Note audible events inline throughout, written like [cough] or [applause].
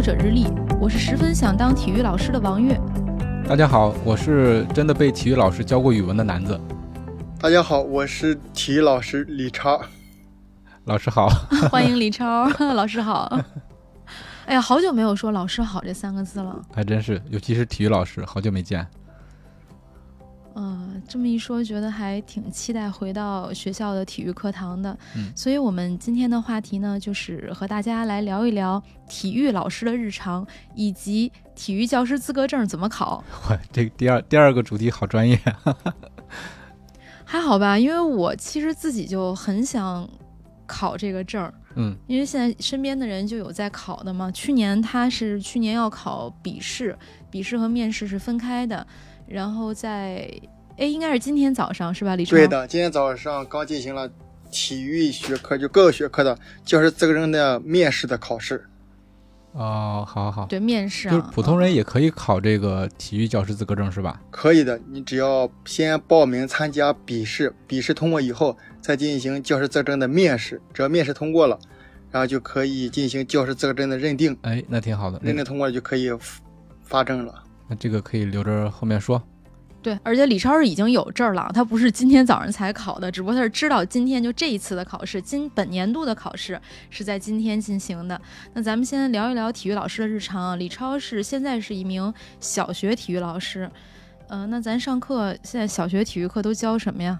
跑者日历，我是十分想当体育老师的王悦。大家好，我是真的被体育老师教过语文的男子。大家好，我是体育老师李超。老师好，[laughs] 欢迎李超，[laughs] 老师好。哎呀，好久没有说“老师好”这三个字了。还真是，尤其是体育老师，好久没见。嗯，这么一说，觉得还挺期待回到学校的体育课堂的。嗯所以，我们今天的话题呢，就是和大家来聊一聊体育老师的日常，以及体育教师资格证怎么考。哇 [laughs] 这个第二第二个主题好专业。[laughs] 还好吧，因为我其实自己就很想考这个证儿，嗯因为现在身边的人就有在考的嘛。去年他是去年要考笔试，笔试和面试是分开的，然后在哎应该是今天早上是吧，李超？对的，今天早上刚进行了体育学科，就各个学科的教师资格证的面试的考试。哦，好好好，对面试啊，就是普通人也可以考这个体育教师资格证是吧？可以的，你只要先报名参加笔试，笔试通过以后，再进行教师资格证的面试，只要面试通过了，然后就可以进行教师资格证的认定，哎，那挺好的。认定通过了就可以发证了。那这个可以留着后面说。对，而且李超是已经有证了，他不是今天早上才考的，只不过他是知道今天就这一次的考试，今本年度的考试是在今天进行的。那咱们先聊一聊体育老师的日常啊。李超是现在是一名小学体育老师，呃，那咱上课现在小学体育课都教什么呀？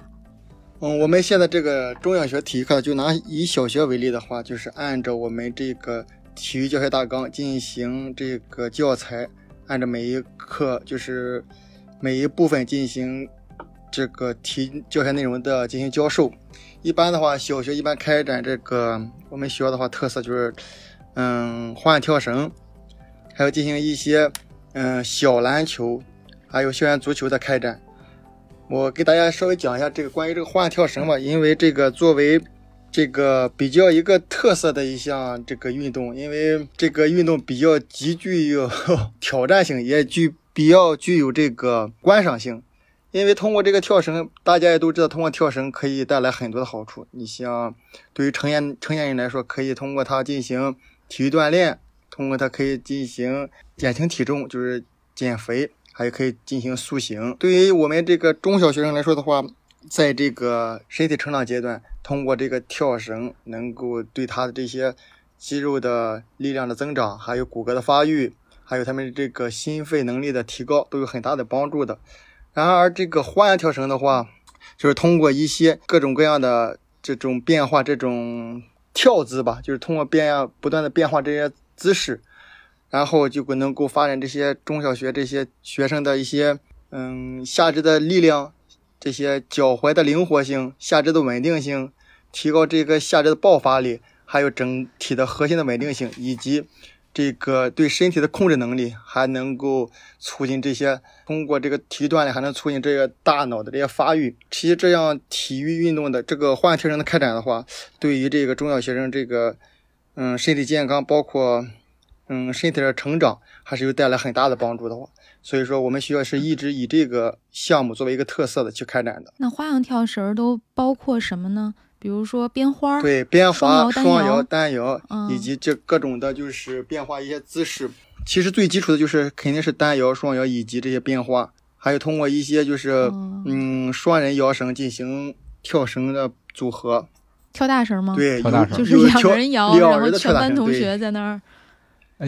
嗯，我们现在这个中小学体育课，就拿以小学为例的话，就是按照我们这个体育教学大纲进行这个教材，按照每一课就是每一部分进行这个题教学内容的进行教授。一般的话，小学一般开展这个我们学校的话特色就是，嗯，花样跳绳，还有进行一些嗯小篮球，还有校园足球的开展。我给大家稍微讲一下这个关于这个花样跳绳吧，因为这个作为这个比较一个特色的一项这个运动，因为这个运动比较极具有 [laughs] 挑战性，也具比较具有这个观赏性。因为通过这个跳绳，大家也都知道，通过跳绳可以带来很多的好处。你像对于成年成年人来说，可以通过它进行体育锻炼，通过它可以进行减轻体重，就是减肥。还可以进行塑形。对于我们这个中小学生来说的话，在这个身体成长阶段，通过这个跳绳，能够对他的这些肌肉的力量的增长，还有骨骼的发育，还有他们这个心肺能力的提高，都有很大的帮助的。然而，这个花样跳绳的话，就是通过一些各种各样的这种变化，这种跳姿吧，就是通过变样不断的变化这些姿势。然后就能够发展这些中小学这些学生的一些嗯下肢的力量，这些脚踝的灵活性、下肢的稳定性，提高这个下肢的爆发力，还有整体的核心的稳定性，以及这个对身体的控制能力，还能够促进这些通过这个体育锻炼，还能促进这个大脑的这些发育。其实这样体育运动的这个花样跳绳的开展的话，对于这个中小学生这个嗯身体健康，包括。嗯，身体的成长还是有带来很大的帮助的话，所以说我们学校是一直以这个项目作为一个特色的去开展的。那花样跳绳都包括什么呢？比如说编花，对，编花、双摇、单摇，嗯、以及这各种的就是变化一些姿势。其实最基础的就是肯定是单摇、双摇以及这些变化，还有通过一些就是、哦、嗯双人摇绳进行跳绳的组合。跳大绳吗？对，跳大绳就是两个人摇，然后全班同学在那儿。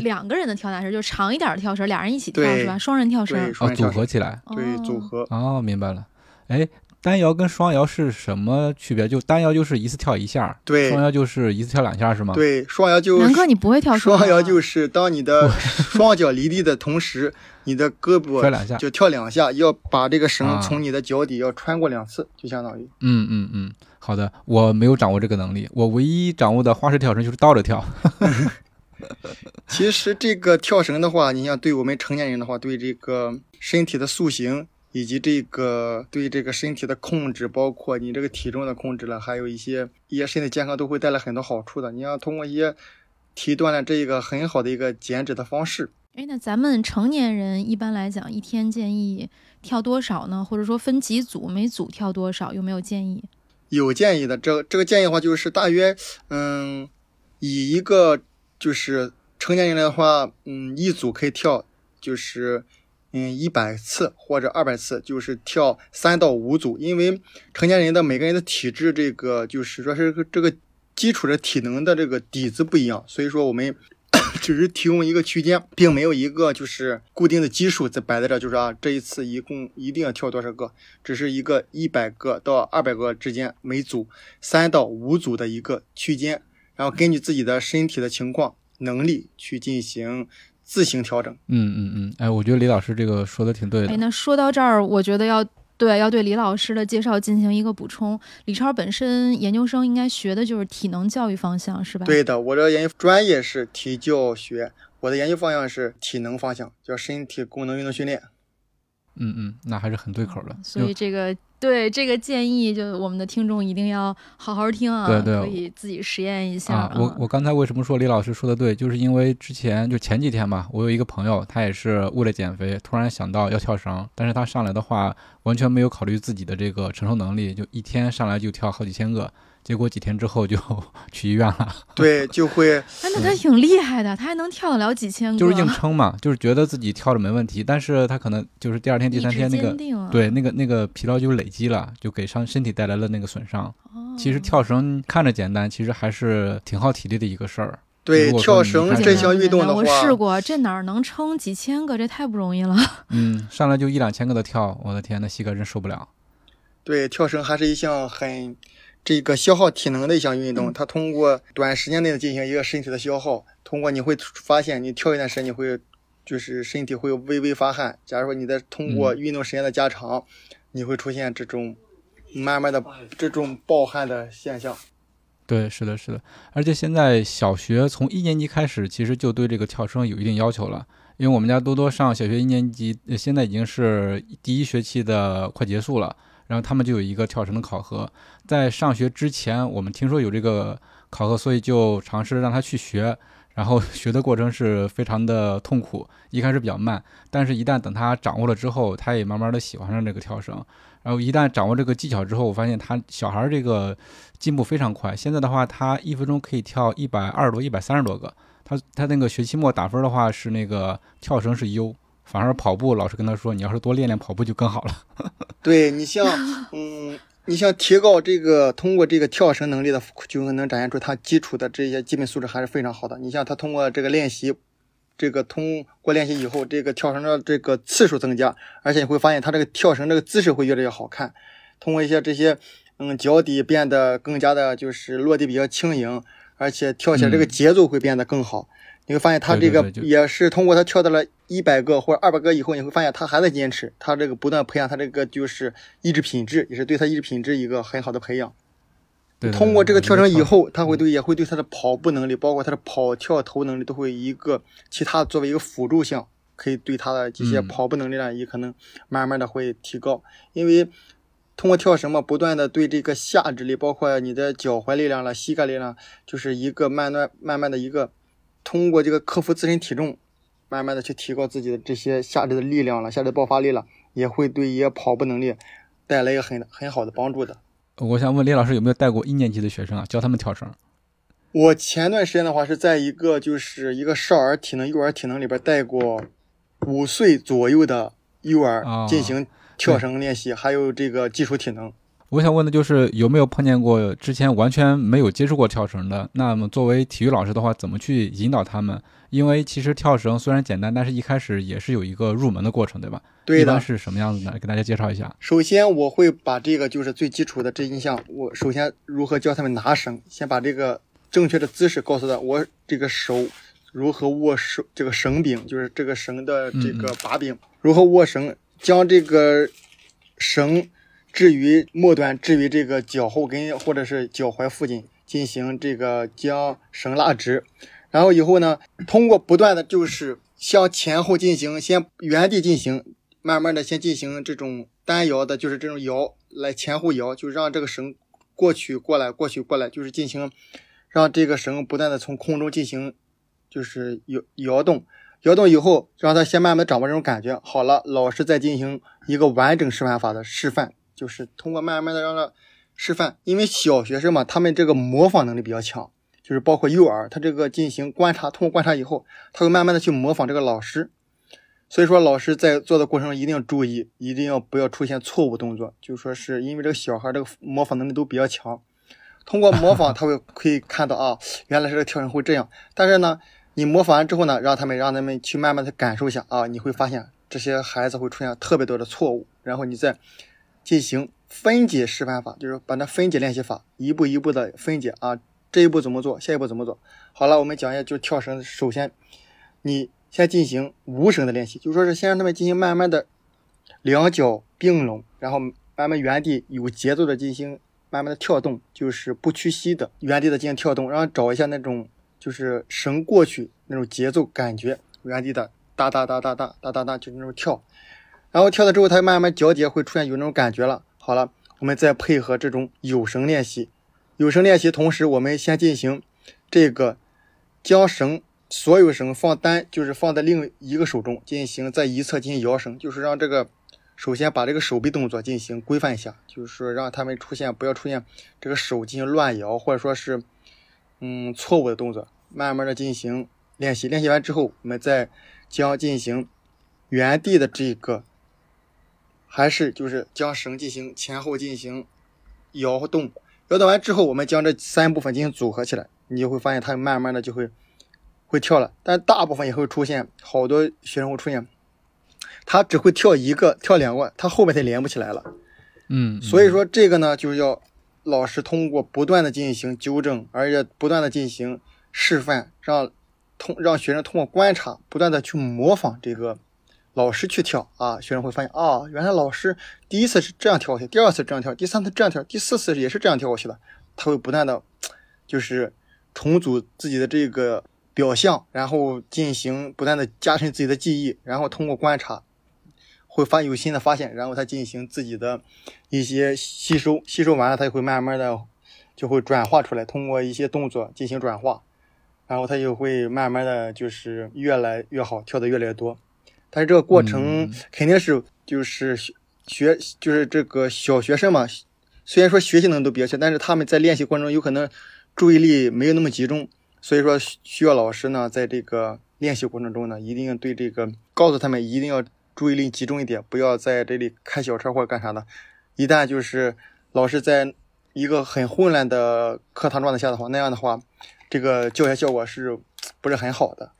两个人的跳大绳，就长一点的跳绳，俩人一起跳是吧？双人跳绳组合起来，对，组合。哦，明白了。哎，单摇跟双摇是什么区别？就单摇就是一次跳一下，对双摇就是一次跳两下，是吗？，对，双摇就南哥，你不会跳双双摇摇就是当你的双脚离地的同时，[laughs] 你的胳膊摔两下。就跳两下，要把这个绳啊从你的脚底要穿过两次，就相当于。嗯嗯嗯，好的，我没有掌握这个能力，我唯一掌握的花式跳绳就是倒着跳。[laughs] 其实这个跳绳的话，你像对我们成年人的话，对这个身体的塑形以及这个对这个身体的控制，包括你这个体重的控制了，还有一些一些身体健康都会带来很多好处的。你要通过一些体锻炼，这一个很好的一个减脂的方式。哎，那咱们成年人一般来讲，一天建议跳多少呢？或者说分几组，每组跳多少？有没有建议？有建议的，这这个建议的话就是大约，嗯，以一个就是成年人的话，嗯，一组可以跳就是嗯一百次或者二百次，就是跳三到五组，因为成年人的每个人的体质这个就是说是这个基础的体能的这个底子不一样，所以说我们 [coughs] 只是提供一个区间，并没有一个就是固定的基数在摆在这儿，就是啊这一次一共一定要跳多少个。只是一个一百个到二百个之间，每组三到五组的一个区间，然后根据自己的身体的情况、能力去进行自行调整。嗯嗯嗯，哎，我觉得李老师这个说的挺对哎，的。那说到这儿，我觉得要对要对李老师的介绍进行一个补充。李超本身研究生应该学的就是体能教育方向，是吧？对的，我的研究专业是体教学，我的研究方向是体能方向，叫身体功能运动训练。嗯嗯，那还是很对口的。所以这个对这个建议，就我们的听众一定要好好听啊，对对可以自己实验一下啊，我我刚才为什么说李老师说的对，就是因为之前就前几天吧，我有一个朋友，他也是为了减肥，突然想到要跳绳，但是他上来的话完全没有考虑自己的这个承受能力，就一天上来就跳好几千个，结果几天之后就去医院了，[laughs] 对，就会哎，那他挺厉害的，他还能跳得了几千个，就是硬撑嘛，就是觉得自己跳着没问题，但是他可能就是第二天、第三天那个对，那个那个疲劳就累积了，就给伤身体带来了那个损伤。哦其实跳绳看着简单，其实还是挺耗体力的一个事儿。对跳绳这项运动的我，试过，这哪儿能撑几千个？这太不容易了。嗯，上来就一两千个的跳，我的天，那膝盖真受不了。对，跳绳还是一项很这个消耗体能的一项运动。它通过短时间内的进行一个身体的消耗，通过你会发现，你跳一段时间，你会就是身体会微微发汗。假如说你在通过运动时间的加长，你会出现这种慢慢的这种暴汗的现象。对，是的，是的，而且现在小学从一年级开始，其实就对这个跳绳有一定要求了。因为我们家多多上小学一年级，呃现在已经是第一学期的快结束了，然后他们就有一个跳绳的考核。在上学之前，我们听说有这个考核，所以就尝试让他去学。然后 [laughs] 学的过程是非常的痛苦，一开始比较慢，但是一旦等他掌握了之后，他也慢慢的喜欢上这个跳绳。然后一旦掌握这个技巧之后，我发现他小孩这个进步非常快。现在的话，他一分钟可以跳一百二十多、一百三十多个。他他那个学期末打分的话是那个跳绳是优，反而跑步老师跟他说，你要是多练练跑步就更好了。[laughs] 对你像，嗯，你像提高这个通过这个跳绳能力的，就能展现出他基础的这些基本素质还是非常好的。你像他通过这个练习，这个通过练习以后，这个跳绳的这个次数增加，而且你会发现他这个跳绳这个姿势会越来越好看。通过一些这些，嗯，脚底变得更加的就是落地比较轻盈，而且跳起来这个节奏会变得更好。你会发现他这个也是通过他跳到了一百个或者二百个以后，你会发现他还在坚持，他这个不断培养他这个就是意志品质，也是对他意志品质一个很好的培养。对对通过这个跳绳以，后，他会对也会对他的跑步能力，包括他的跑跳投能力，都会一个其他作为一个辅助项，可以对他的这些嗯跑步能力呢，也可能慢慢的会提高。因为通过跳绳嘛，不断的对这个下肢力，包括你的脚踝力量了、膝盖力量，就是一个慢慢慢慢的一个通过这个克服自身体重，慢慢的去提高自己的这些下肢的力量了、下肢爆发力了，也会对一些跑步能力带来一个很很好的帮助的。我想问李老师有没有带过一年级的学生啊，教他们跳绳？我前段时间的话是在一个就是一个少儿体能、幼儿体能里边带过五岁左右的幼儿哦进行跳绳练习，还有这个基础体能。我想问的就是有没有碰见过之前完全没有接触过跳绳的？那么作为体育老师的话，怎么去引导他们？因为其实跳绳虽然简单，但是一开始也是有一个入门的过程，对吧？对的。一般是什么样子的？给大家介绍一下。首先，我会把这个就是最基础的这一项，我首先如何教他们拿绳，先把这个正确的姿势告诉他。我这个手如何握手，这个绳柄就是这个绳的这个把柄如何握绳，将这个绳置于末端，置于这个脚后跟或者是脚踝附近，进行这个将绳拉直。然后以后呢，通过不断的就是向前后进行，先原地进行，慢慢的先进行这种单摇的，就是这种摇来前后摇，就让这个绳过去过来过去过来，就是进行让这个绳不断的从空中进行就是摇摇动，摇动以后让它先慢慢掌握这种感觉。好了，老师再进行一个完整示范法的示范，就是通过慢慢的让他示范，因为小学生嘛，他们这个模仿能力比较强。就是包括幼儿，他这个进行观察，通过观察以后，他会慢慢的去模仿这个老师。所以说，老师在做的过程中一定要注意，一定要不要出现错误动作。就说是因为这个小孩这个模仿能力都比较强，通过模仿他会可以看到啊，原来这个跳绳会这样。但是呢，你模仿完之后呢，让他们让他们去慢慢的感受一下啊，你会发现这些孩子会出现特别多的错误，然后你再进行分解示范法，就是把那分解练习法一步一步的分解啊。这一步怎么做？下一步怎么做？好了，我们讲一下，就跳绳。首先，你先进行无绳的练习，就说是先让他们进行慢慢的两脚并拢，然后慢慢原地有节奏的进行慢慢的跳动，就是不屈膝的原地的进行跳动，然后找一下那种就是绳过去那种节奏感觉，原地的哒哒哒哒哒哒哒哒就那种跳，然后跳了之后，它慢慢脚底会出现有那种感觉了。好了，我们再配合这种有绳练习。有绳练习，同时我们先进行这个将绳所有绳放单，就是放在另一个手中进行，在一侧进行摇绳，就是让这个首先把这个手臂动作进行规范一下，就是让他们出现不要出现这个手进行乱摇或者说是嗯错误的动作，慢慢的进行练习。练习完之后，我们再将进行原地的这个，还是就是将绳进行前后进行摇动。摇动完之后，我们将这三部分进行组合起来，你就会发现它慢慢的就会会跳了。但大部分也会出现好多学生会出现，他只会跳一个、跳两个，他后面他连不起来了。嗯，所以说这个呢，就是要老师通过不断的进行纠正，而且不断的进行示范，让通让学生通过观察，不断的去模仿这个。老师去跳啊，学生会发现啊，原来老师第一次是这样跳过去，第二次这样跳，第三次这样跳，第四次也是这样跳过去的。他会不断的，就是重组自己的这个表象，然后进行不断的加深自己的记忆，然后通过观察，会发有新的发现，然后他进行自己的一些吸收，吸收完了，他就会慢慢的就会转化出来，通过一些动作进行转化，然后他就会慢慢的就是越来越好，跳的越来越多。但是这个过程肯定是就是学就是这个小学生嘛，虽然说学习能力都比较强，但是他们在练习过程中有可能注意力没有那么集中，所以说需要老师呢在这个练习过程中呢，一定对这个告诉他们一定要注意力集中一点，不要在这里开小差或者干啥的。一旦就是老师在一个很混乱的课堂状态下的话，那样的话，这个教学效果是不是很好的？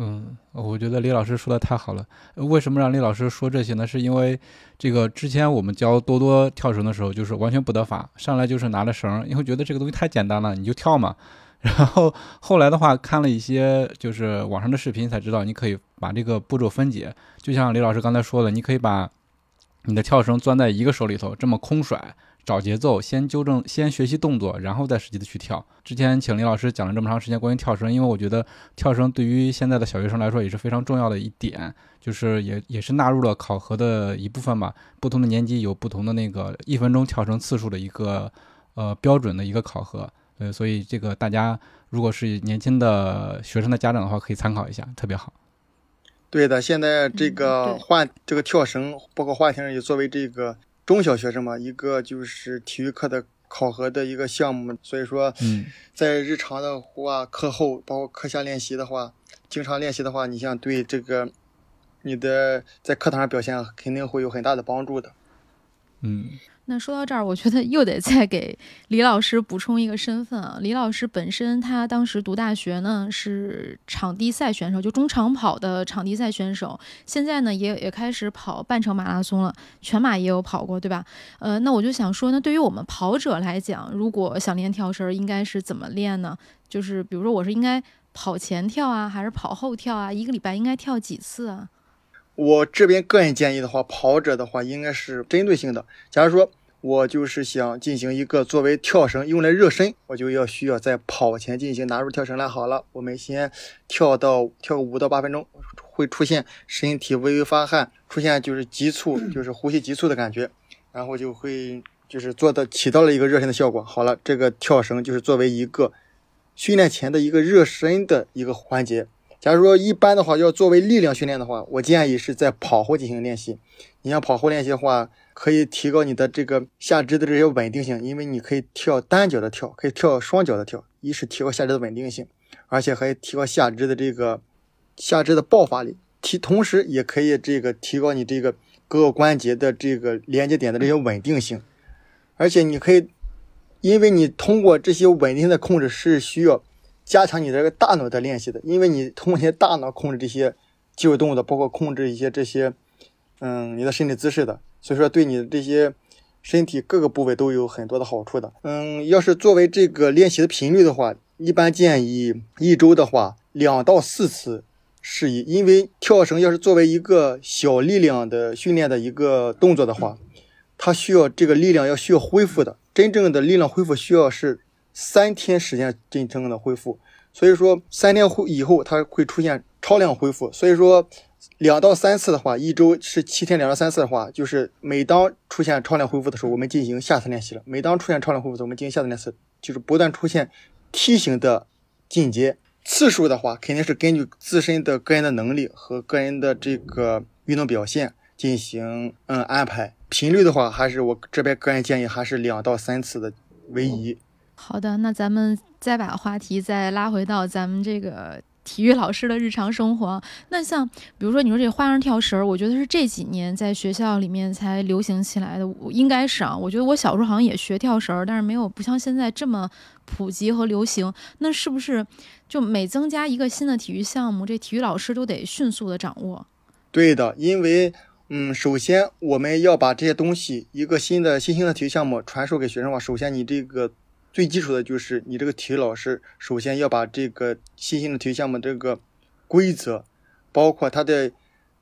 嗯，我觉得李老师说的太好了。为什么让李老师说这些呢？是因为这个之前我们教多多跳绳的时候，就是完全不得法，上来就是拿着绳，因为觉得这个东西太简单了，你就跳嘛。[laughs] 然后后来的话，看了一些就是网上的视频，才知道你可以把这个步骤分解。就像李老师刚才说的，你可以把你的跳绳攥在一个手里头，这么空甩。找节奏，先纠正，先学习动作，然后再实际的去跳。之前请李老师讲了这么长时间关于跳绳，因为我觉得跳绳对于现在的小学生来说也是非常重要的一点，就是也也是纳入了考核的一部分吧。不同的年级有不同的那个一分钟跳绳次数的一个呃标准的一个考核，呃，所以这个大家如果是年轻的学生的家长的话，可以参考一下，特别好。对的，现在这个换这个跳绳，包括划艇也作为这个。中小学生嘛，一个就是体育课的考核的一个项目，所以说，在日常的话，课后包括课下练习的话，经常练习的话，你像对这个你的在课堂上表现肯定会有很大的帮助的。嗯，那说到这儿，我觉得又得再给李老师补充一个身份啊。李老师本身他当时读大学呢是场地赛选手，就中长跑的场地赛选手。现在呢也也开始跑半程马拉松了，全马也有跑过，对吧？呃，那我就想说，那对于我们跑者来讲，如果想练跳绳，应该是怎么练呢？就是比如说，我是应该跑前跳啊，还是跑后跳啊？一个礼拜应该跳几次啊？我这边个人建议的话，跑者的话应该是针对性的。假如说我就是想进行一个作为跳绳用来热身，我就要需要在跑前进行拿入跳绳来。好了，我们先跳到跳个五到八分钟，会出现身体微微发汗，出现就是急促，就是呼吸急促的感觉，然后就会就是做到起到了一个热身的效果。好了，这个跳绳就是作为一个训练前的一个热身的一个环节。假如说一般的话，要作为力量训练的话，我建议是在跑后进行练习。你像跑后练习的话，可以提高你的这个下肢的这些稳定性，因为你可以跳单脚的跳，可以跳双脚的跳，一是提高下肢的稳定性，而且还提高下肢的这个下肢的爆发力，提同时也可以这个提高你这个各个关节的这个连接点的这些稳定性，而且你可以，因为你通过这些稳定的控制是需要。加强你这个大脑的练习的，因为你通过一些大脑控制这些肌肉动作，包括控制一些这些，嗯，你的身体姿势的，所以说对你这些身体各个部位都有很多的好处的。嗯，要是作为这个练习的频率的话，一般建议一周的话两到四次适宜，因为跳绳要是作为一个小力量的训练的一个动作的话，它需要这个力量要需要恢复的，真正的力量恢复需要是。三天时间真正的恢复，所以说三天后以后它会出现超量恢复。所以说两到三次的话，一周是七天，两到三次的话，就是每当出现超量恢复的时候，我们进行下次练习了。每当出现超量恢复的时候，我们进行下次练习，就是不断出现梯形的进阶。次数的话，肯定是根据自身的个人的能力和个人的这个运动表现进行嗯安排。频率的话，还是我这边个人建议还是两到三次的为宜。好的，那咱们再把话题再拉回到咱们这个体育老师的日常生活。那像比如说你说这花样跳绳，我觉得是这几年在学校里面才流行起来的，我应该是啊。我觉得我小时候好像也学跳绳，但是没有不像现在这么普及和流行。那是不是就每增加一个新的体育项目，这体育老师都得迅速的掌握？对的，因为嗯，首先我们要把这些东西一个新的新兴的体育项目传授给学生的话，首先你这个。最基础的就是你这个体育老师，首先要把这个新兴的体育项目这个规则，包括它的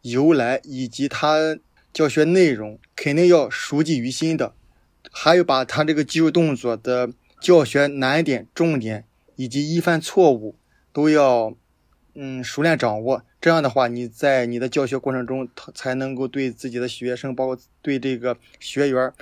由来以及它教学内容，肯定要熟记于心的。还有把它这个肌肉动作的教学难点、重点以及易犯错误都要嗯熟练掌握。这样的话，你在你的教学过程中，才能够对自己的学生，包括对这个学员，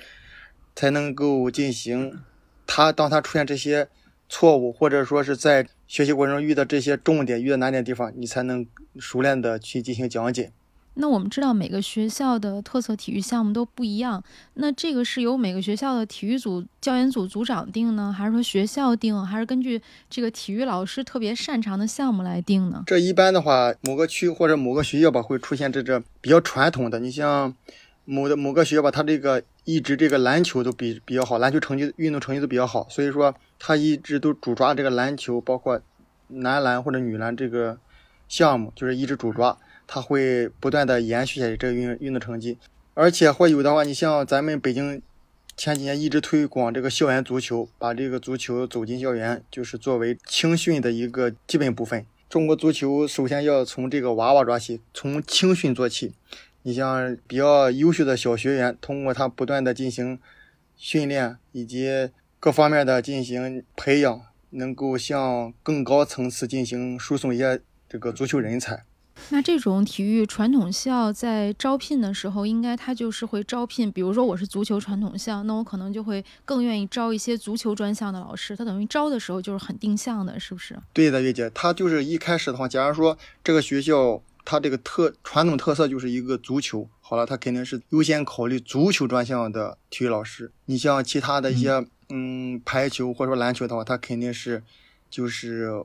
才能够进行。他当他出现这些错误，或者说是在学习过程中遇到这些重点、遇到难点的地方，你才能熟练的去进行讲解。那我们知道每个学校的特色体育项目都不一样，那这个是由每个学校的体育组教研组组长定呢，还是说学校定，还是根据这个体育老师特别擅长的项目来定呢？这一般的话，某个区或者某个学校吧，会出现这这比较传统的，你像。某的某个学校吧，他这个一直这个篮球都比比较好，篮球成绩、运动成绩都比较好，所以说他一直都主抓这个篮球，包括男篮或者女篮这个项目，就是一直主抓，他会不断的延续下去这个运运动成绩，而且会有的话，你像咱们北京前几年一直推广这个校园足球，把这个足球走进校园，就是作为青训的一个基本部分。中国足球首先要从这个娃娃抓起，从青训做起。你像比较优秀的小学员，通过他不断的进行训练以及各方面的进行培养，能够向更高层次进行输送一些这个足球人才。那这种体育传统校在招聘的时候，应该他就是会招聘，比如说我是足球传统校，那我可能就会更愿意招一些足球专项的老师。他等于招的时候就是很定向的，是不是？对的，月姐，他就是一开始的话，假如说这个学校。它这个特传统特色就是一个足球，好了，他肯定是优先考虑足球专项的体育老师。你像其他的一些，嗯，排球或者说篮球的话，他肯定是就是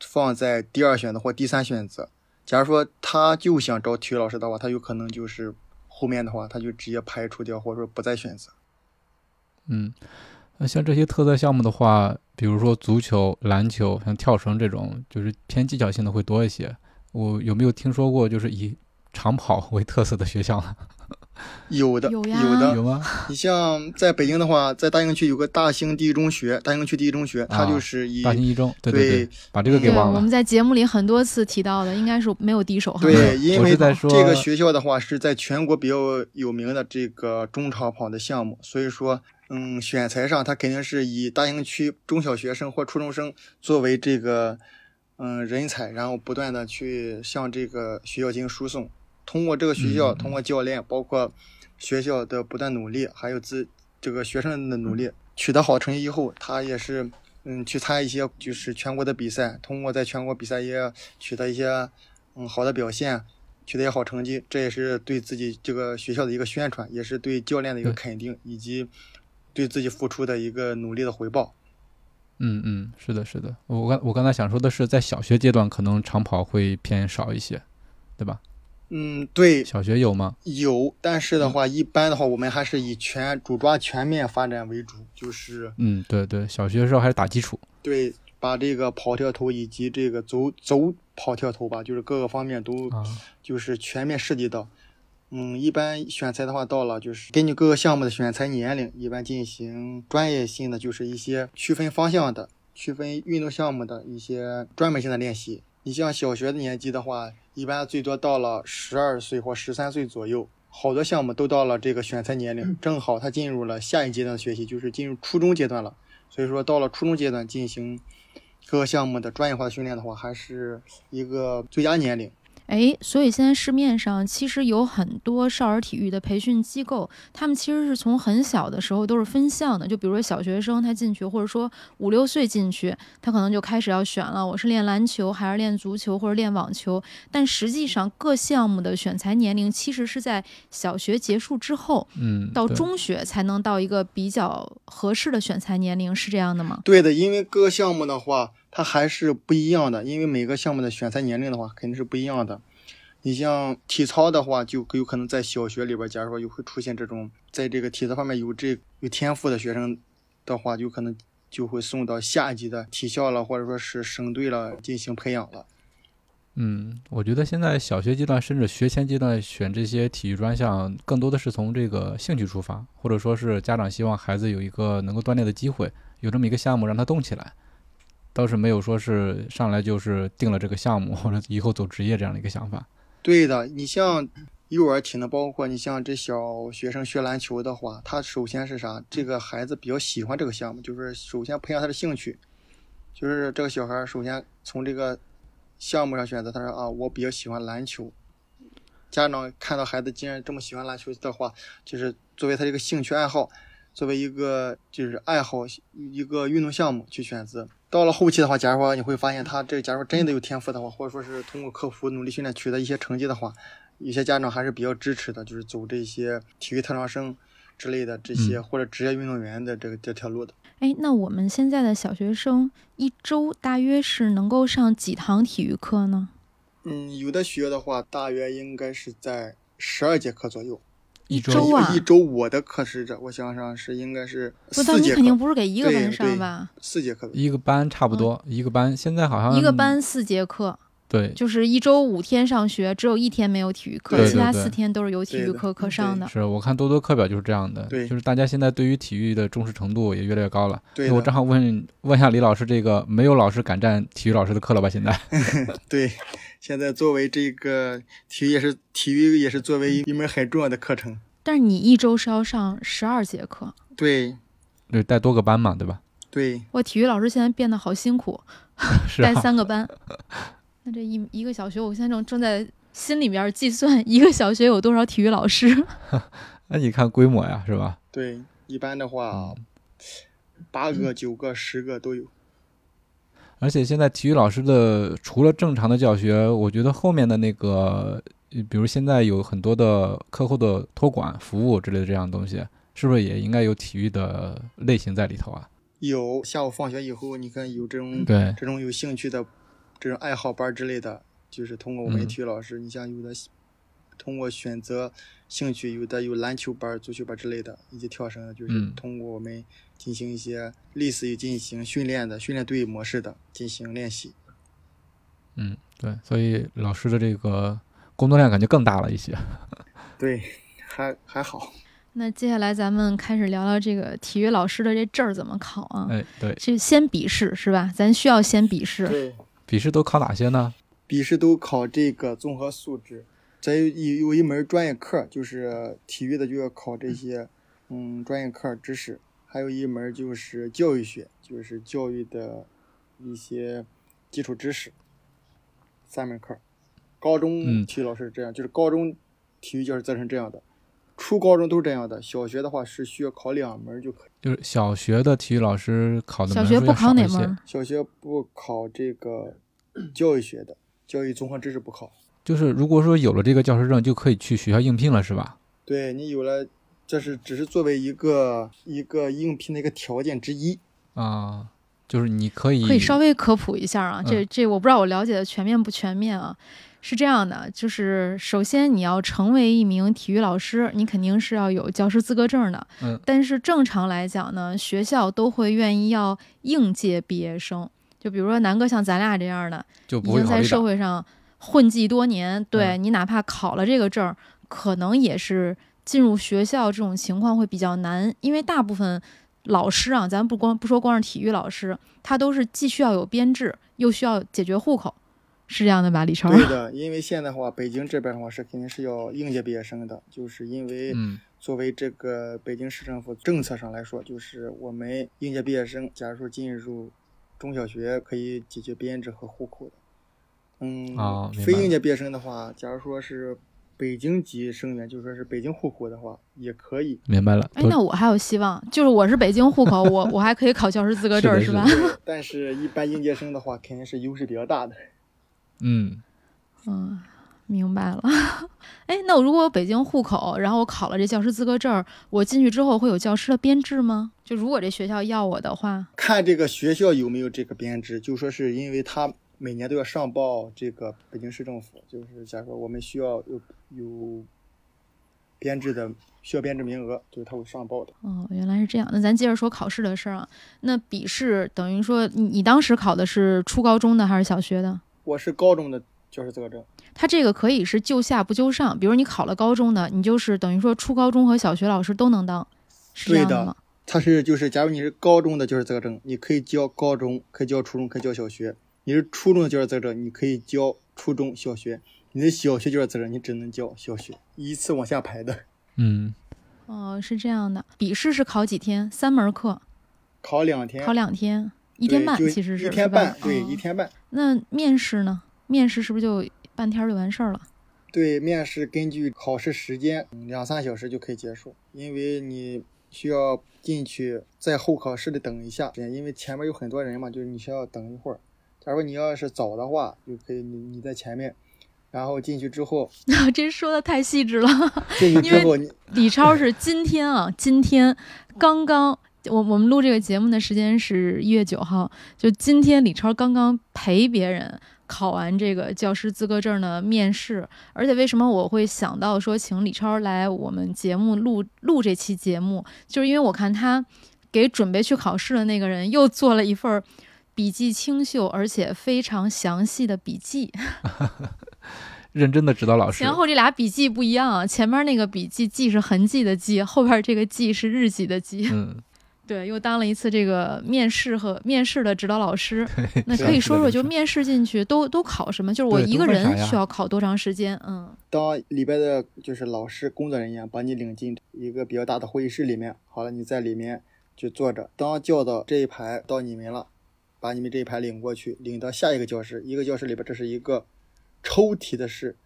放在第二选择或第三选择。假如说他就想招体育老师的话，他有可能就是后面的话他就直接排除掉或者说不再选择。嗯，那像这些特色项目的话，比如说足球、篮球，像跳绳这种，就是偏技巧性的会多一些。我有没有听说过就是以长跑为特色的学校呢？[laughs] 有的，有呀的。有吗？[laughs] 你像在北京的话，在大兴区有个大兴第一中学，大兴区第一中学，它就是以大兴一中，对对对，把这个给对，忘了。我们在节目里很多次提到的，应该是没有敌手哈。对，因为这个学校的话是在全国比较有名的这个中长跑的项目，所以说，嗯，选材上它肯定是以大兴区中小学生或初中生作为这个嗯人才，然后不断的去向这个学校进行输送。通过这个学校，嗯通过教练，包括学校的不断努力，还有自这个学生的努力，取得好成绩以后，他也是嗯去参加一些就是全国的比赛，通过在全国比赛也取得一些嗯好的表现，取得一些好成绩，这也是对自己这个学校的一个宣传，也是对教练的一个肯定，以及对自己付出的一个努力的回报。嗯嗯，是的，是的。我刚我刚才想说的是，在小学阶段可能长跑会偏少一些，对吧？嗯，对，小学有吗？有，但是的话，一般的话，我们还是以全主抓全面发展为主，就是嗯，对对，小学的时候还是打基础。对把这个跑跳投以及这个走走跑跳投吧，就是各个方面都啊，就是全面涉及到。嗯，一般选材的话，到了就是根据各个项目的选材年龄，一般进行专业性的，就是一些区分方向的、区分运动项目的一些专门性的练习。你像小学的年级的话，一般最多到了十二岁或十三岁左右，好多项目都到了这个选材年龄，正好他进入了下一阶段的学习，就是进入初中阶段了。所以说，到了初中阶段进行各个项目的专业化训练的话，还是一个最佳年龄。哎，所以现在市面上其实有很多少儿体育的培训机构，他们其实是从很小的时候都是分项的。就比如说小学生他进去，或者说五六岁进去，他可能就开始要选了，我是练篮球还是练足球或者练网球。但实际上各项目的选材年龄其实是在小学结束之后嗯，到中学才能到一个比较合适的选材年龄，是这样的吗？对的，因为各项目的话，它还是不一样的，因为每个项目的选材年龄的话肯定是不一样的。你像体操的话，就有可能在小学里边，假如说有会出现这种在这个体操方面有这有天赋的学生的话，有可能就会送到下级的体校了，或者说是省队了进行培养了。嗯，我觉得现在小学阶段甚至学前阶段选这些体育专项，更多的是从这个兴趣出发，或者说是家长希望孩子有一个能够锻炼的机会，有这么一个项目让他动起来，倒是没有说是上来就是定了这个项目或者以后走职业这样的一个想法。对的，你像幼儿体呢，包括你像这小学生学篮球的话，他首先是啥？这个孩子比较喜欢这个项目，就是首先培养他的兴趣，就是这个小孩首先从这个项目上选择，他说啊，我比较喜欢篮球。家长看到孩子既然这么喜欢篮球的话，就是作为他这个兴趣爱好，作为一个就是爱好一个运动项目去选择。到了后期的话，假如说你会发现他这假如说真的有天赋的话，或者说是通过克服努力训练取得一些成绩的话，有些家长还是比较支持的，就是走这些体育特长生之类的这些、嗯或者职业运动员的这个这条路的。哎，那我们现在的小学生一周大约是能够上几堂体育课呢？嗯，有的学校的话，大约应该是在十二节课左右。一周周啊一周我的课时这，我想想是应该是不，但你四节课，肯定不是给一个班上吧？四节课。一个班差不多，一个班现在好像一个班四节课，对就是一周五天上学，只有一天没有体育课，其他四天都是有体育课课上的。是我看多多课表就是这样的，对就是大家现在对于体育的重视程度也越来越高了。我正好问问一下李老师，这个没有老师敢占体育老师的课了吧？现在 [laughs] [laughs] 对。现在作为这个体育也是体育也是作为一门很重要的课程。但是你一周是要上十二节课，对对带多个班嘛，对吧？对，我体育老师现在变得好辛苦，[laughs] 是带啊，三个班。[laughs] 那这一一个小学，我现在正正在心里面计算一个小学有多少体育老师。[laughs] 那你看规模呀，是吧？对，一般的话，嗯八个、九个、十个都有。而且现在体育老师的除了正常的教学，我觉得后面的那个，呃比如现在有很多的课后的托管服务之类的这样的东西，是不是也应该有体育的类型在里头啊？有下午放学以后，你看有这种对，这种有兴趣的这种爱好班之类的，就是通过我们嗯体育老师，你像有的通过选择兴趣，有的有篮球班、足球班之类的，以及跳绳，就是嗯通过我们进行一些类似于进行训练的训练队模式的进行练习。嗯，对，所以老师的这个工作量感觉更大了一些。[laughs] 对，还还好。那接下来咱们开始聊聊这个体育老师的这证儿怎么考啊？哎，对，这先笔试是吧？咱需要先笔试。对，笔试都考哪些呢？笔试都考这个综合素质，再有有有一门专业课，就是体育的就要考这些，嗯，专业课知识，还有一门就是教育学，就是教育的一些基础知识，三门课。高中嗯体育老师是这样，就是高中体育教师责成这样的，初高中都是这样的，小学的话是需要考两门就可以，就是小学的体育老师考的小学不考哪门？小学不考这个教育学的，教育综合知识不考。就是如果说有了这个教师证，就可以去学校应聘了，是吧？对你有了，这是只是作为一个一个应聘的一个条件之一。啊，就是你可以可以稍微科普一下啊，嗯这这我不知道我了解的全面不全面啊。是这样的，就是首先你要成为一名体育老师，你肯定是要有教师资格证的。嗯，但是正常来讲呢，学校都会愿意要应届毕业生。就比如说南哥像咱俩这样的，就已经在不会考虑的。社会上混迹多年，对、嗯你哪怕考了这个证儿，可能也是进入学校这种情况会比较难，因为大部分老师啊，咱不光不说光是体育老师，他都是既需要有编制，又需要解决户口，是这样的吧，李超？对的，[laughs] 因为现在的话，北京这边的话是肯定是要应届毕业生的，就是因为嗯作为这个北京市政府政策上来说，就是我们应届毕业生，假如说进入中小学可以解决编制和户口的。嗯，哦明白非应届毕业生的话，假如说是北京籍生源，就说是北京户口的话，也可以。明白了。哎，那我还有希望，就是我是北京户口，[laughs] 我我还可以考教师资格证，是吧？[laughs] 但是，一般应届生的话，肯定是优势比较大的。[laughs] 嗯，嗯，明白了。哎，那我如果有北京户口，然后我考了这教师资格证，我进去之后会有教师的编制吗？就如果这学校要我的话，看这个学校有没有这个编制，就说是因为他每年都要上报这个北京市政府，就是假如说我们需要有有编制的需要编制名额，就是他会上报的。哦，原来是这样。那咱接着说考试的事儿啊。那笔试等于说你你当时考的是初高中的还是小学的？我是高中的教师资格证，它这个可以是就下不就上，比如你考了高中的，你就是等于说初高中和小学老师都能当，是这对的样吗？他是就是假如你是高中的教师资格证，你可以教高中，可以教初中，可以教小学；你是初中的教师资格证，你可以教初中小学；你的小学教师资格证，你只能教小学，依次往下排的。[laughs] 嗯，哦，是这样的。笔试是考几天？三门课，考两天，考两天，一一天半，其实是一天半，对，哦一天半。那面试呢？面试是不是就半天就完事儿了？对，面试根据考试时间，嗯两三小时就可以结束，因为你需要进去在候考室里等一下，因为前面有很多人嘛，就是你需要等一会儿。假如你要是早的话，就可以你你在前面，然后进去之后，[laughs] 这说的太细致了。进去因为之后你李超是今天啊，今天刚刚。我我们录这个节目的时间是一月九号，就今天李超刚刚陪别人考完这个教师资格证的面试，而且为什么我会想到说请李超来我们节目录录这期节目，就是因为我看他给准备去考试的那个人又做了一份儿笔记清秀而且非常详细的笔记，[laughs] 认真的指导老师前。后这俩笔记不一样啊，前面那个笔记记是痕迹的记，后边这个记是日记的记。嗯，[laughs] 对，又当了一次这个面试和面试的指导老师。[laughs] 那可以说说，就面试进去都都考什么？就是我一个人需要考多长时间？嗯，当里边的就是老师工作人员把你领进一个比较大的会议室里面，好了，你在里面就坐着。当叫到这一排到你们了，把你们这一排领过去，领到下一个教室。一个教室里边这是一个抽题的室，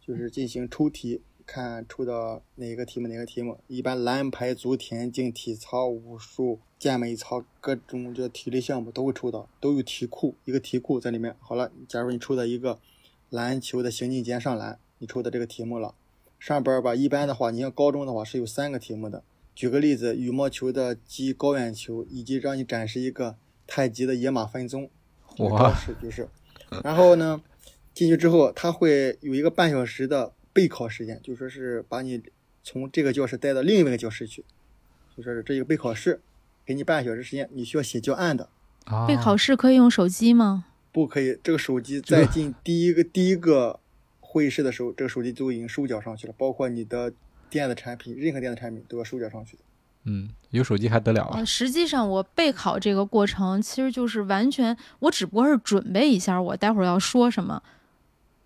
就是进行抽题，看抽到哪个题目哪个题目。一般篮排、足田径、体操、武术、健美操各种这体力项目都会抽到，都有题库，一个题库在里面。好了，假如你抽到一个篮球的行进间上篮，你抽的这个题目了，上边吧，一般的话，你像高中的话是有三个题目的。举个例子，羽毛球的击高远球，以及让你展示一个太极的野马分鬃，这个招式就是。然后呢，进去之后，他会有一个半小时的备考时间，就说是把你从这个教室带到另外一个教室去，就说是这一个备考试，给你半个小时时间，你需要写教案的，啊，备考试可以用手机吗？不可以。这个手机在进第一个第一个会议室的时候，这个手机就已经收缴上去了，包括你的电子产品，任何电子产品都要收缴上去的。嗯，有手机还得了啊呃，？实际上我备考这个过程其实就是完全，我只不过是准备一下我待会儿要说什么，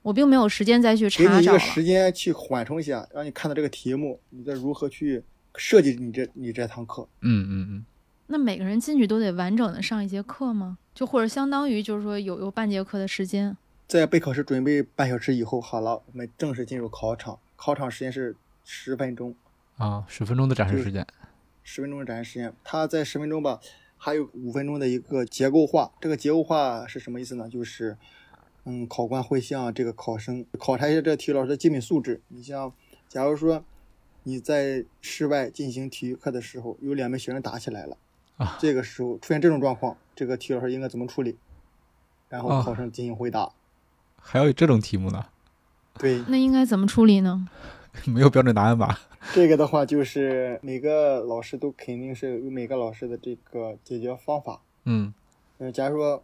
我并没有时间再去给你一个。时间去缓冲一下，让你看到这个题目，你再如何去设计你这你这堂课。嗯嗯嗯，那每个人进去都得完整的上一节课吗？就或者相当于就是说有有半节课的时间？在备考时准备半小时以后，好了，我们正式进入考场。考场时间是十分钟，啊，十分钟的展示时间。十分钟的展示时间。它在十分钟吧，还有五分钟的一个结构化。这个结构化是什么意思呢？就是，嗯，考官会向这个考生考察一下这个体育老师的基本素质。你像，假如说你在室外进行体育课的时候，有两名学生打起来了，啊这个时候出现这种状况，这个体育老师应该怎么处理？然后啊考生进行回答。还有这种题目呢？对，那应该怎么处理呢？没有标准答案吧？[laughs] 这个的话，就是每个老师都肯定是有每个老师的这个解决方法。嗯嗯，假如说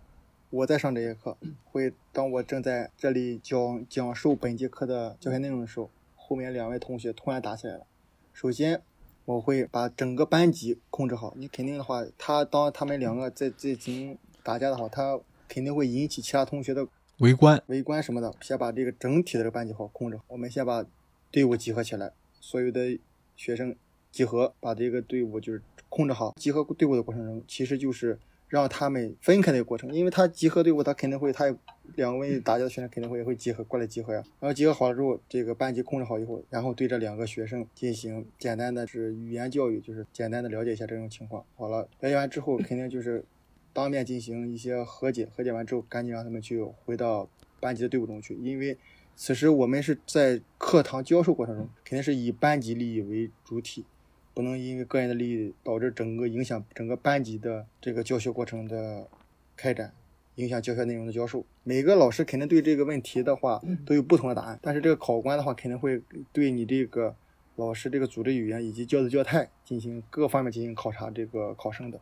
我在上这节课，会当我正在这里讲讲授本节课的教学内容的时候，后面两位同学突然打起来了。首先，我会把整个班级控制好。你肯定的话，他当他们两个在在进行打架的话，他肯定会引起其他同学的围观。围观什么的，先把这个整体的这个班级好控制好。我们先把队伍集合起来，所有的学生集合，把这个队伍就是控制好。集合队伍的过程中，其实就是让他们分开的一个过程，因为他集合队伍，他肯定会，他两位打架的学生肯定会也会集合过来集合呀。然后集合好了之后，这个班级控制好以后，然后对这两个学生进行简单的是语言教育，就是简单的了解一下这种情况。好了，了解完之后，肯定就是当面进行一些和解，和解完之后，赶紧让他们去回到班级的队伍中去，因为此时我们是在课堂教授过程中，肯定是以班级利益为主体，不能因为个人的利益导致整个影响整个班级的这个教学过程的开展，影响教学内容的教授。每个老师肯定对这个问题的话都有不同的答案，但是这个考官的话肯定会对你这个老师这个组织语言以及教的教态进行各方面进行考察这个考生的。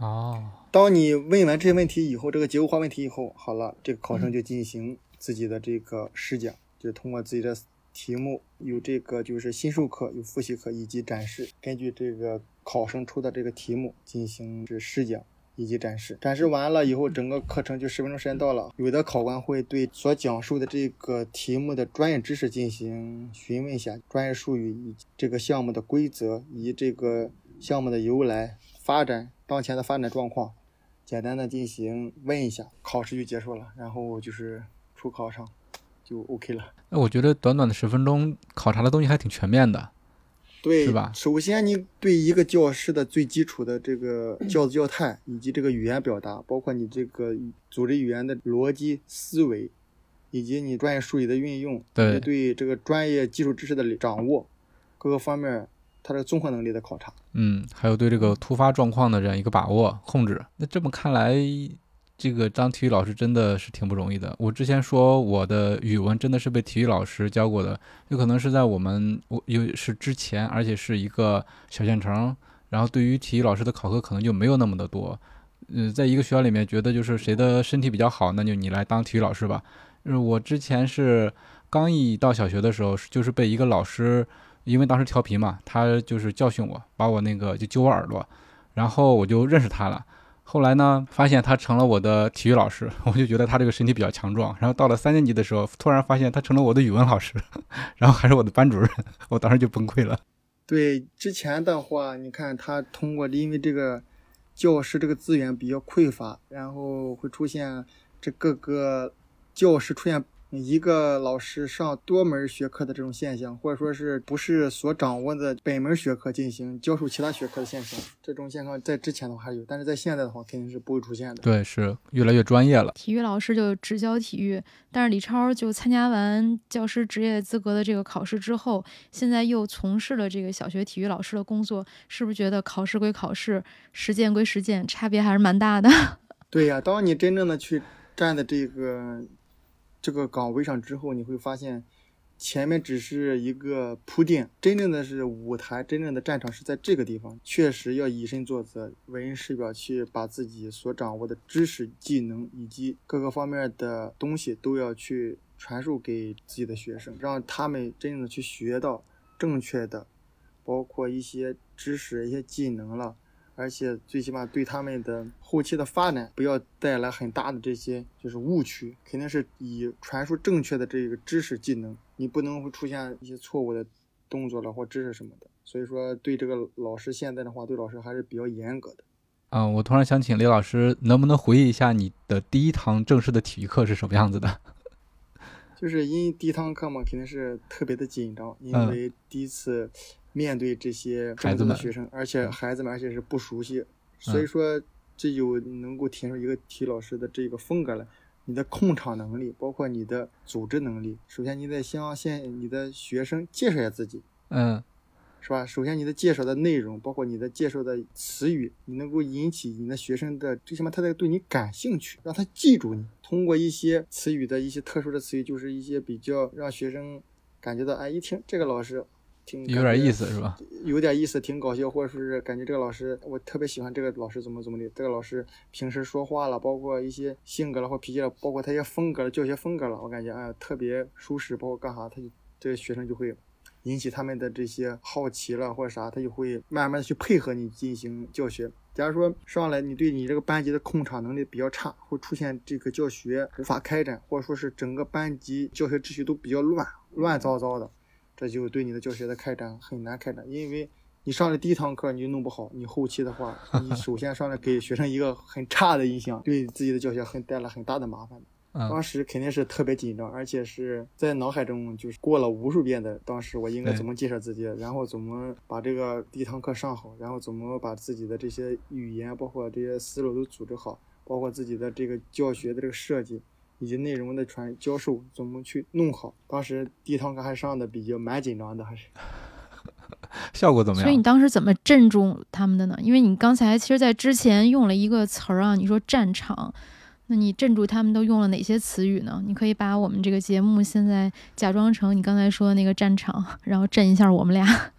哦，当你问完这些问题以后，这个结构化问题以后，好了，这个考生就进行自己的这个试讲，就是通过自己的题目，有这个就是新授课、有复习课以及展示，根据这个考生出的这个题目进行是试讲以及展示。展示完了以后，整个课程就十分钟时间到了，有的考官会对所讲述的这个题目的专业知识进行询问一下，专业术语以及这个项目的规则以及这个项目的由来、发展、当前的发展状况。简单的进行问一下，考试就结束了，然后就是出考场就 OK 了。那我觉得短短的十分钟考察的东西还挺全面的。对，是吧首先，你对一个教师的最基础的这个教子教态，以及这个语言表达，包括你这个组织语言的逻辑思维，以及你专业术语的运用，对对这个专业基础知识的掌握，各个方面，它的综合能力的考察。嗯，还有对这个突发状况的这样一个把握控制。那这么看来，这个当体育老师真的是挺不容易的。我之前说我的语文真的是被体育老师教过的，有可能是在我们我有是之前，而且是一个小县城，然后对于体育老师的考核可能就没有那么的多。嗯，在一个学校里面，觉得就是谁的身体比较好，那就你来当体育老师吧。嗯我之前是刚一到小学的时候，就是被一个老师，因为当时调皮嘛，他就是教训我，把我那个就揪我耳朵，然后我就认识他了。后来呢，发现他成了我的体育老师，[laughs] 我就觉得他这个身体比较强壮。然后到了三年级的时候，突然发现他成了我的语文老师，[laughs] 然后还是我的班主任，[laughs] 我当时就崩溃了。对之前的话，你看他通过因为这个教师这个资源比较匮乏，然后会出现这各个教师出现一个老师上多门学科的这种现象，或者说是不是所掌握的本门学科进行教授其他学科的现象，这种现象在之前的话还有，但是在现在的话肯定是不会出现的。对，是越来越专业了。体育老师就只教体育，但是李超就参加完教师职业资格的这个考试之后，现在又从事了这个小学体育老师的工作，是不是觉得考试归考试，实践归实践，差别还是蛮大的？[laughs] 对呀、当你真正的去站在这个这个岗位上之后，你会发现，前面只是一个铺垫，真正的是舞台，真正的战场是在这个地方。确实要以身作则，为人师表，去把自己所掌握的知识、技能以及各个方面的东西都要去传授给自己的学生，让他们真正的去学到正确的，包括一些知识、一些技能了。而且最起码对他们的后期的发展不要带来很大的这些就是误区，肯定是以传输正确的这个知识技能，你不能会出现一些错误的动作了或知识什么的。所以说，对这个老师现在的话，对老师还是比较严格的。嗯，我突然想请李老师，能不能回忆一下你的第一堂正式的体育课是什么样子的？[laughs] 就是因为第一堂课嘛，肯定是特别的紧张，因为第一次。面对这些孩子的学生，而且孩子们而且是不熟悉，所以说这就能够体现出一个体育老师的这个风格来。你的控场能力，包括你的组织能力。首先，你得向先你的学生介绍一下自己，嗯，是吧？首先，你的介绍的内容，包括你的介绍的词语，你能够引起你的学生的最起码他得对你感兴趣，让他记住你。通过一些词语的一些特殊的词语，就是一些比较让学生感觉到，哎，一听这个老师。有点意思是吧？有点意思，挺搞笑，或者说是感觉这个老师，我特别喜欢这个老师怎么怎么的。这个老师平时说话了，包括一些性格了或脾气了，包括他一些风格了，教学风格了，我感觉哎呀特别舒适。包括干啥，他就这个学生就会引起他们的这些好奇了或者啥，他就会慢慢的去配合你进行教学。假如说上来你对你这个班级的控场能力比较差，会出现这个教学无法开展，或者说是整个班级教学秩序都比较乱，乱糟糟的。这就对你的教学的开展很难开展，因为你上了第一堂课你就弄不好，你后期的话，你首先上来给学生一个很差的印象，对自己的教学很带来很大的麻烦。当时肯定是特别紧张，而且是在脑海中就是过了无数遍的，当时我应该怎么介绍自己，然后怎么把这个第一堂课上好，然后怎么把自己的这些语言，包括这些思路都组织好，包括自己的这个教学的这个设计。以及内容的传教授怎么去弄好？当时第一堂课还上的比较蛮紧张的，还是 [laughs] 效果怎么样？所以你当时怎么镇住他们的呢？因为你刚才其实，在之前用了一个词儿啊，你说战场，那你镇住他们都用了哪些词语呢？你可以把我们这个节目现在假装成你刚才说的那个战场，然后镇一下我们俩。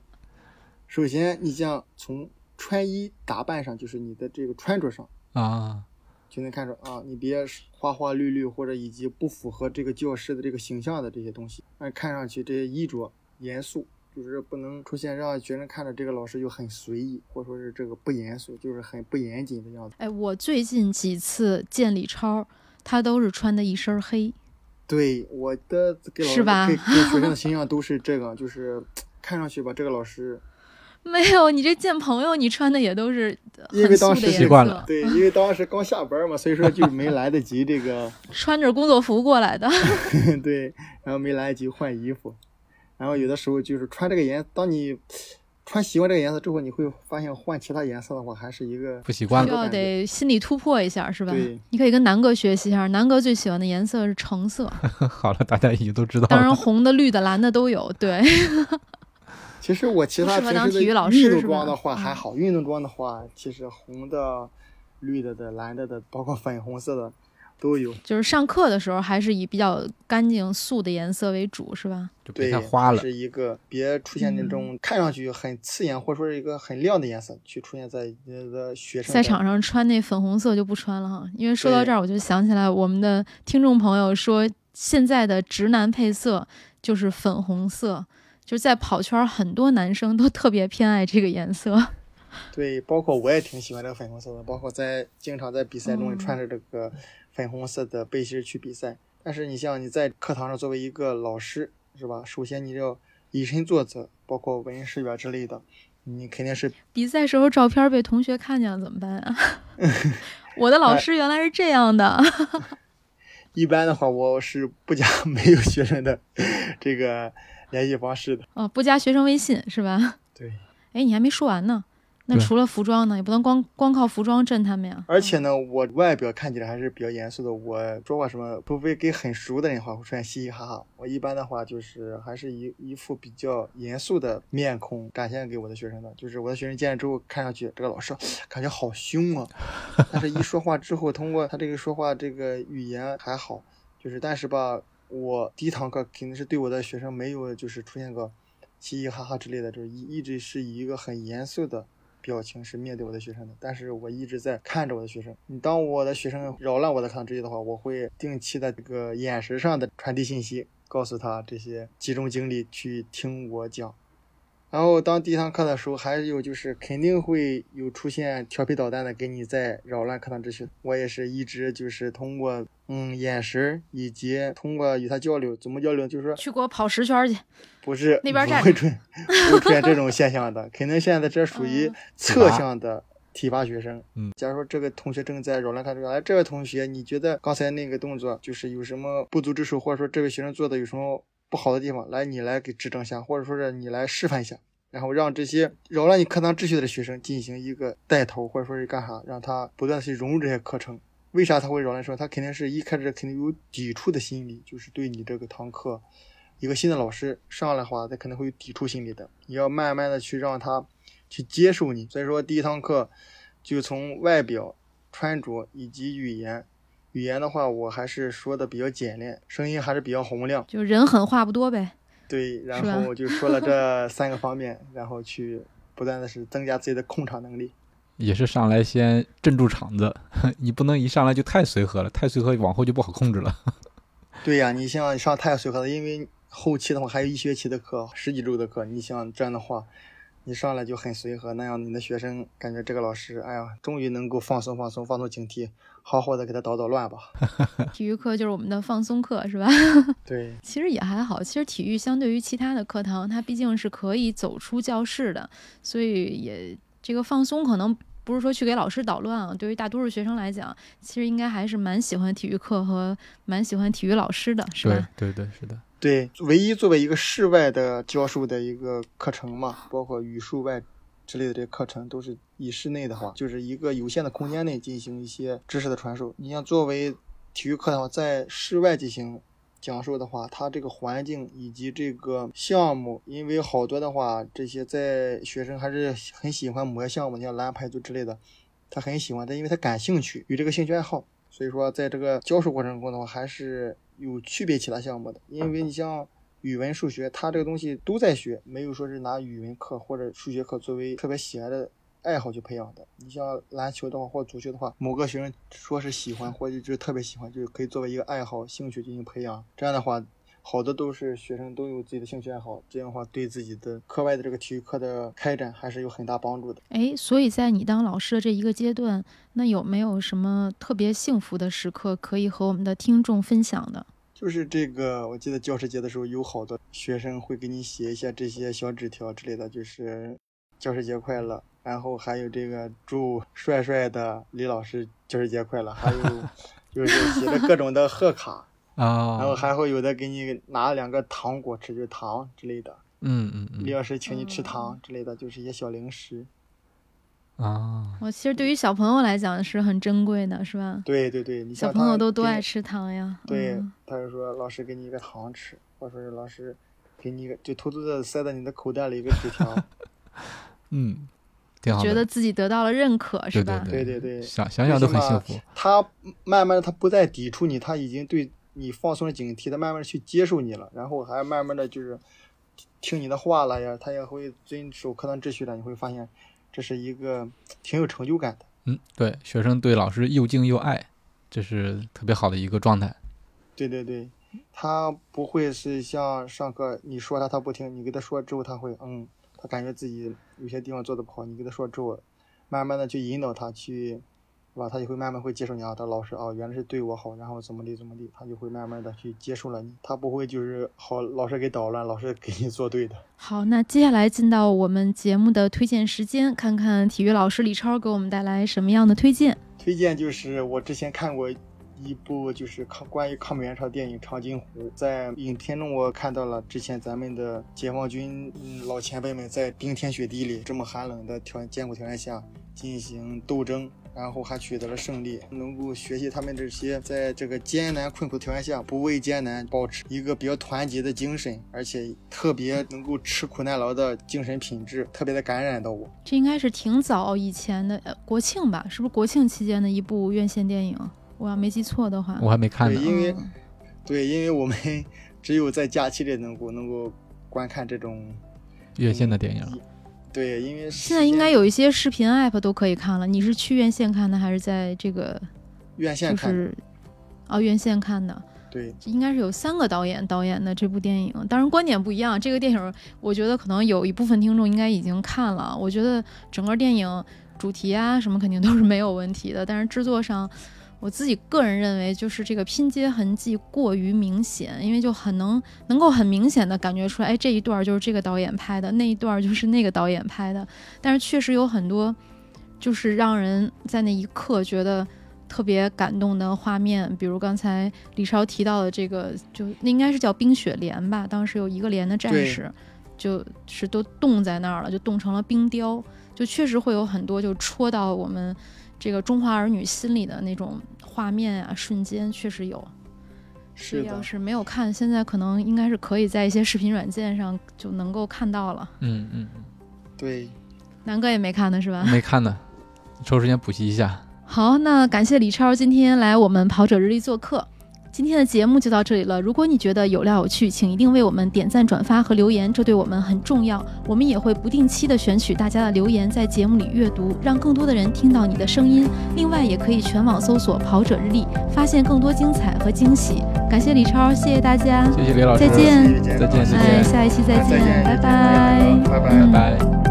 [laughs] 首先，你像从穿衣打扮上，就是你的这个穿着上啊。就能看出啊，你别花花绿绿或者以及不符合这个教师的这个形象的这些东西，那看上去这些衣着严肃，就是不能出现让学生看着这个老师就很随意，或者说是这个不严肃，就是很不严谨的样子。哎，我最近几次见李超，他都是穿的一身黑。对，我的给老师给给学生的形象 [laughs] 都是这个，就是看上去吧，这个老师。没有，你这见朋友，你穿的也都是因为当时习惯了，对，因为当时刚下班嘛，所以说就没来得及这个 [laughs] 穿着工作服过来的，[laughs] 对，然后没来得及换衣服，然后有的时候就是穿这个颜，当你穿习惯这个颜色之后，你会发现换其他颜色的话，还是一个不习惯，需要得心理突破一下，是吧？对，你可以跟南哥学习一下，南哥最喜欢的颜色是橙色。[laughs] 好了，大家已经都知道，当然红的、绿的、蓝的都有，对。其实我其他平时的运动装的话还好，运动装的话，其实红的、绿的的、蓝的的，包括粉红色的都有。就是上课的时候，还是以比较干净素的颜色为主，是吧？对别太花了。是一个别出现那种看上去很刺眼，或者说是一个很亮的颜色，去出现在那个学生。赛场上穿那粉红色就不穿了哈，因为说到这儿，我就想起来我们的听众朋友说，现在的直男配色就是粉红色。就是在跑圈，很多男生都特别偏爱这个颜色。[laughs] 对，包括我也挺喜欢这个粉红色的，包括在经常在比赛中穿着这个粉红色的背心去比赛。但是你像你在课堂上作为一个老师，是吧？首先你要以身作则，包括为人师表之类的，你肯定是比赛时候照片被同学看见了怎么办啊？[laughs] 我的老师原来是这样的。[laughs] 一般的话，我是不加没有学生的这个。[laughs] 联系方式的哦，不加学生微信是吧？[laughs] 对。哎，你还没说完呢。那除了服装呢，也不能光光靠服装镇他们呀。而且呢，我外表看起来还是比较严肃的。我说话什么，除非给很熟的人话，会出现嘻嘻哈哈。我一般的话就是还是一一副比较严肃的面孔展现给我的学生的。就是我的学生见了之后，看上去这个老师感觉好凶啊。[laughs] 但是一说话之后，通过他这个说话这个语言还好，就是但是吧。我第一堂课肯定是对我的学生没有就是出现个嘻嘻哈哈之类的，就是一一直是以一个很严肃的表情是面对我的学生的。但是我一直在看着我的学生。你当我的学生扰乱我的课堂秩序的话，我会定期的这个眼神上的传递信息，告诉他这些集中精力去听我讲。然后当第一堂课的时候，还有就是肯定会有出现调皮捣蛋的，给你在扰乱课堂秩序。我也是一直就是通过嗯眼神以及通过与他交流，怎么交流？就是说去给我跑十圈去。不是那边站不会出不会出现这种现象的，肯定现在这属于嗯侧向的体罚学生。嗯，假如说这个同学正在扰乱他这个，哎，这位同学，你觉得刚才那个动作就是有什么不足之处，或者说这位学生做的有什么不好的地方，来你来给指正一下，或者说是你来示范一下。然后让这些扰乱你课堂秩序的学生进行一个带头，或者说是干啥，让他不断的去融入这些课程。为啥他会扰乱？说他肯定是一开始肯定有抵触的心理，就是对你这个堂课，一个新的老师上来的话，他肯定会有抵触心理的。你要慢慢的去让他去接受你。所以说第一堂课就从外表、穿着以及语言。语言的话，我还是说的比较简练，声音还是比较洪亮。就人狠话不多呗。对，然后我就说了这三个方面，然后去不断的是增加自己的控场能力。也是上来先镇住场子，[laughs] 你不能一上来就太随和了，太随和往后就不好控制了。[laughs] 对呀，你像上太随和了，因为后期的话还有一学期的课，十几周的课，你像这样的话，你上来就很随和，那样你的学生感觉这个老师，哎呀，终于能够放松放松，放松警惕，好好的给他捣捣乱吧。[laughs] 体育课就是我们的放松课，是吧？[laughs] 对，其实也还好。其实体育相对于其他的课堂，它毕竟是可以走出教室的，所以也这个放松可能不是说去给老师捣乱啊。对于大多数学生来讲，其实应该还是蛮喜欢体育课和蛮喜欢体育老师的，是对吧？对对，是的，对，唯一作为一个室外的教授的一个课程嘛，包括语数外之类的这些课程，都是以室内的话，就是一个有限的空间内进行一些知识的传授。你像作为体育课的话，在室外进行讲授的话，它这个环境以及这个项目，因为好多的话，这些在学生还是很喜欢某些项目，你像篮排球之类的，他很喜欢，但因为他感兴趣，有这个兴趣爱好，所以说在这个教授过程中的话，还是有区别其他项目的。因为你像语文、数学，他这个东西都在学，没有说是拿语文课或者数学课作为特别喜爱的爱好去培养的。你像篮球的话或足球的话，某个学生说是喜欢或者就是特别喜欢，就是可以作为一个爱好、兴趣进行培养。这样的话。好的都是学生都有自己的兴趣爱好，这样的话对自己的课外的这个体育课的开展还是有很大帮助的。哎，所以在你当老师的这一个阶段，那有没有什么特别幸福的时刻可以和我们的听众分享的？就是这个，我记得教师节的时候，有好多学生会给你写一下这些小纸条之类的，就是教师节快乐，然后还有这个祝帅帅的李老师教师节快乐，还有 [laughs] 就是写的各种的贺卡，啊，然后还会有的给你拿两个糖果吃，就是糖之类的，嗯嗯嗯李老师请你吃糖之类的，就是一些小零食。啊，我其实对于小朋友来讲是很珍贵的，是吧？对对对，小朋友都多给爱吃糖呀。对嗯，他就说老师给你一个糖吃，或者说是老师给你一个，就偷偷的塞在你的口袋里一个纸条。[laughs] 嗯，挺好的，觉得自己得到了认可，是对吧？对对对想想想都很幸福。他慢慢的他不再抵触你，他已经对你放松了警惕，他慢慢的去接受你了，然后还慢慢的就是听你的话了呀，他也会遵守课堂秩序了，你会发现这是一个挺有成就感的。嗯，对，学生对老师又敬又爱，这是特别好的一个状态。对对对，他不会是像上课你说他他不听，你给他说之后他会嗯，他感觉自己有些地方做的不好，你给他说之后，慢慢的去引导他去，是吧？他就会慢慢会接受你啊，他老师啊原来是对我好，然后怎么地怎么地，他就会慢慢的去接受了你，他不会就是好老师给捣乱，老师给你作对的。好，那接下来进到我们节目的推荐时间，看看体育老师李超给我们带来什么样的推荐。推荐就是我之前看过一部就是抗关于抗美援朝电影《长津湖》，在影片中我看到了之前咱们的解放军嗯老前辈们在冰天雪地里这么寒冷的条艰苦条件下进行斗争。然后还取得了胜利，能够学习他们这些在这个艰难困苦条件下不畏艰难，保持一个比较团结的精神，而且特别能够吃苦耐劳的精神品质，特别的感染到我。这应该是挺早以前的，呃，国庆吧？是不是国庆期间的一部院线电影？我要没记错的话。我还没看呢对，。因为嗯对，因为我们只有在假期里能够能够观看这种院线的电影。对，因为现在应该有一些视频 app 都可以看了。你是去院线看的，还是在这个就院线看的。是哦院线看的？对，应该是有三个导演导演的这部电影，当然观点不一样。这个电影，我觉得可能有一部分听众应该已经看了。我觉得整个电影主题啊什么肯定都是没有问题的，但是制作上，我自己个人认为就是这个拼接痕迹过于明显，因为就很能能够很明显的感觉出来，哎，这一段就是这个导演拍的，那一段就是那个导演拍的。但是确实有很多，就是让人在那一刻觉得。特别感动的画面，比如刚才李超提到的这个，就那应该是叫冰雪连吧。当时有一个连的战士，就是都冻在那儿了，就冻成了冰雕，就确实会有很多就戳到我们这个中华儿女心里的那种画面啊，瞬间确实有。是要是没有看，现在可能应该是可以在一些视频软件上就能够看到了。嗯嗯嗯，对，南哥也没看呢，是吧？没看呢，抽时间补习一下。好，那感谢李超今天来我们跑者日历做客。今天的节目就到这里了。如果你觉得有料有趣，请一定为我们点赞、转发和留言，这对我们很重要。我们也会不定期的选取大家的留言，在节目里阅读，让更多的人听到你的声音。另外，也可以全网搜索“跑者日历”，发现更多精彩和惊喜。感谢李超，谢谢大家，谢谢李老师，再见，再见，再哎，见，下一期再再见拜拜，拜拜嗯拜拜。